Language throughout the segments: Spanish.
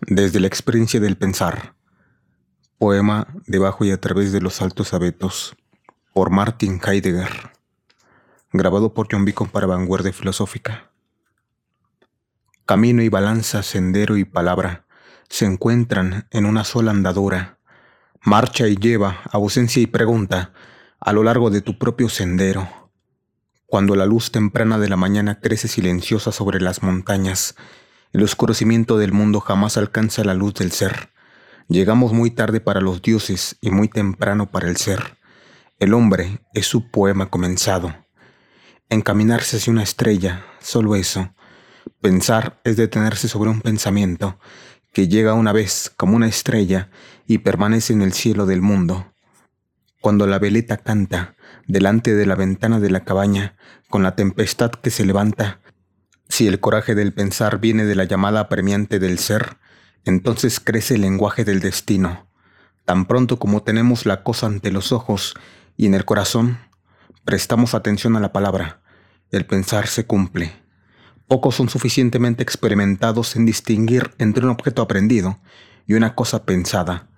Desde la experiencia del pensar. Poema Debajo y a través de los altos abetos. Por Martin Heidegger. Grabado por John Beacon para Vanguardia Filosófica. Camino y balanza, sendero y palabra se encuentran en una sola andadura. Marcha y lleva, ausencia y pregunta a lo largo de tu propio sendero. Cuando la luz temprana de la mañana crece silenciosa sobre las montañas, el oscurecimiento del mundo jamás alcanza la luz del ser. Llegamos muy tarde para los dioses y muy temprano para el ser. El hombre es su poema comenzado. Encaminarse hacia una estrella, solo eso. Pensar es detenerse sobre un pensamiento que llega una vez como una estrella y permanece en el cielo del mundo. Cuando la veleta canta delante de la ventana de la cabaña, con la tempestad que se levanta, si el coraje del pensar viene de la llamada apremiante del ser, entonces crece el lenguaje del destino. Tan pronto como tenemos la cosa ante los ojos y en el corazón, prestamos atención a la palabra. El pensar se cumple. Pocos son suficientemente experimentados en distinguir entre un objeto aprendido y una cosa pensada.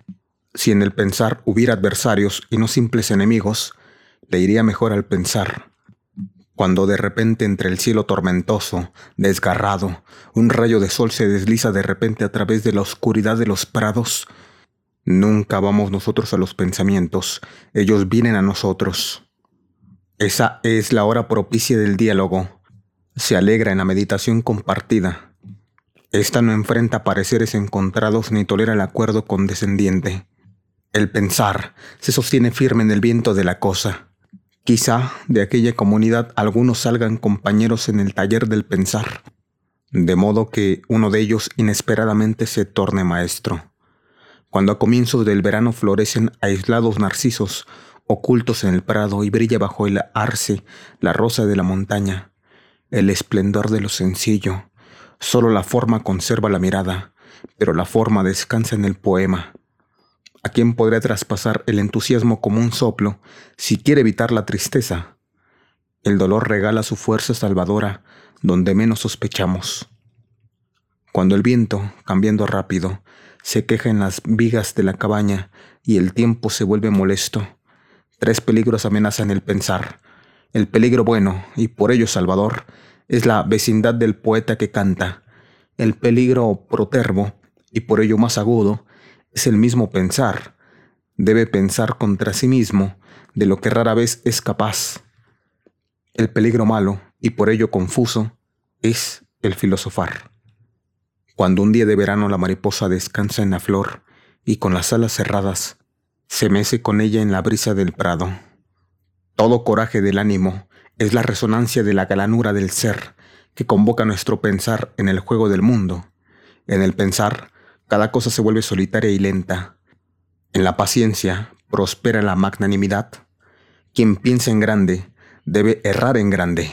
Si en el pensar hubiera adversarios y no simples enemigos, le iría mejor al pensar cuando de repente entre el cielo tormentoso, desgarrado, un rayo de sol se desliza de repente a través de la oscuridad de los prados, nunca vamos nosotros a los pensamientos, ellos vienen a nosotros. Esa es la hora propicia del diálogo. Se alegra en la meditación compartida. Esta no enfrenta pareceres encontrados ni tolera el acuerdo condescendiente. El pensar se sostiene firme en el viento de la cosa Quizá de aquella comunidad algunos salgan compañeros en el taller del pensar, de modo que uno de ellos inesperadamente se torne maestro. Cuando a comienzos del verano florecen aislados narcisos, ocultos en el prado y brilla bajo el arce la rosa de la montaña, el esplendor de lo sencillo, solo la forma conserva la mirada, pero la forma descansa en el poema, ¿A quién podría traspasar el entusiasmo como un soplo si quiere evitar la tristeza? El dolor regala su fuerza salvadora donde menos sospechamos. Cuando el viento, cambiando rápido, se queja en las vigas de la cabaña y el tiempo se vuelve molesto, tres peligros amenazan el pensar. El peligro bueno, y por ello salvador, es la vecindad del poeta que canta. El peligro protervo, y por ello más agudo, es el mismo pensar. Debe pensar contra sí mismo de lo que rara vez es capaz. El peligro malo, y por ello confuso, es el filosofar. Cuando un día de verano la mariposa descansa en la flor y con las alas cerradas, se mece con ella en la brisa del prado. Todo coraje del ánimo es la resonancia de la galanura del ser que convoca nuestro pensar en el juego del mundo. En el pensar cada cosa se vuelve solitaria y lenta. En la paciencia prospera la magnanimidad. Quien piensa en grande debe errar en grande.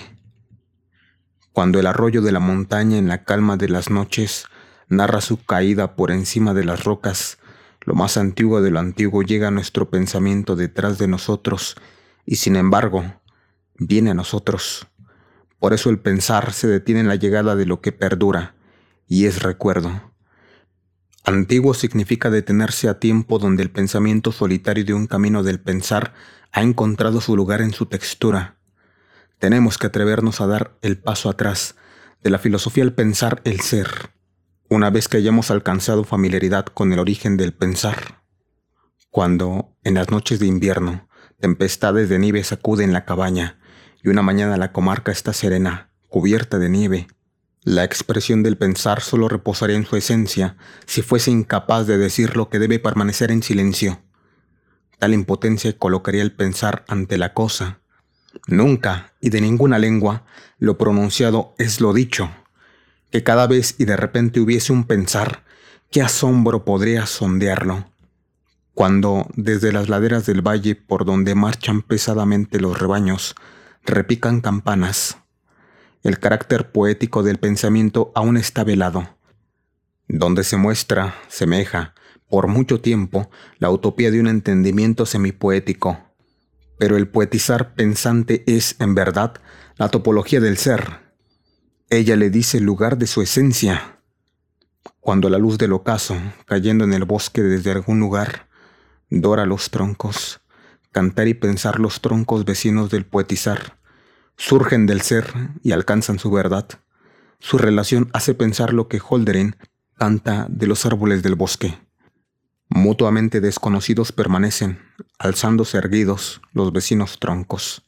Cuando el arroyo de la montaña en la calma de las noches narra su caída por encima de las rocas, lo más antiguo de lo antiguo llega a nuestro pensamiento detrás de nosotros y sin embargo viene a nosotros. Por eso el pensar se detiene en la llegada de lo que perdura y es recuerdo. Antiguo significa detenerse a tiempo donde el pensamiento solitario de un camino del pensar ha encontrado su lugar en su textura. Tenemos que atrevernos a dar el paso atrás de la filosofía al pensar el ser, una vez que hayamos alcanzado familiaridad con el origen del pensar. Cuando, en las noches de invierno, tempestades de nieve sacuden la cabaña y una mañana la comarca está serena, cubierta de nieve, la expresión del pensar solo reposaría en su esencia si fuese incapaz de decir lo que debe permanecer en silencio. Tal impotencia colocaría el pensar ante la cosa. Nunca y de ninguna lengua lo pronunciado es lo dicho. Que cada vez y de repente hubiese un pensar, qué asombro podría sondearlo. Cuando desde las laderas del valle por donde marchan pesadamente los rebaños, repican campanas, el carácter poético del pensamiento aún está velado. Donde se muestra, semeja, por mucho tiempo, la utopía de un entendimiento semipoético. Pero el poetizar pensante es, en verdad, la topología del ser. Ella le dice el lugar de su esencia. Cuando la luz del ocaso, cayendo en el bosque desde algún lugar, dora los troncos, cantar y pensar los troncos vecinos del poetizar, surgen del ser y alcanzan su verdad. Su relación hace pensar lo que Holderin canta de los árboles del bosque. Mutuamente desconocidos permanecen, alzándose erguidos los vecinos troncos.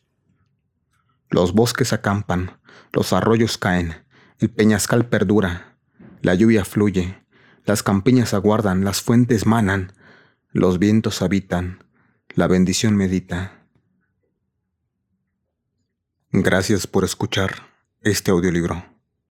Los bosques acampan, los arroyos caen, el peñascal perdura, la lluvia fluye, las campiñas aguardan, las fuentes manan, los vientos habitan, la bendición medita. Gracias por escuchar este audiolibro.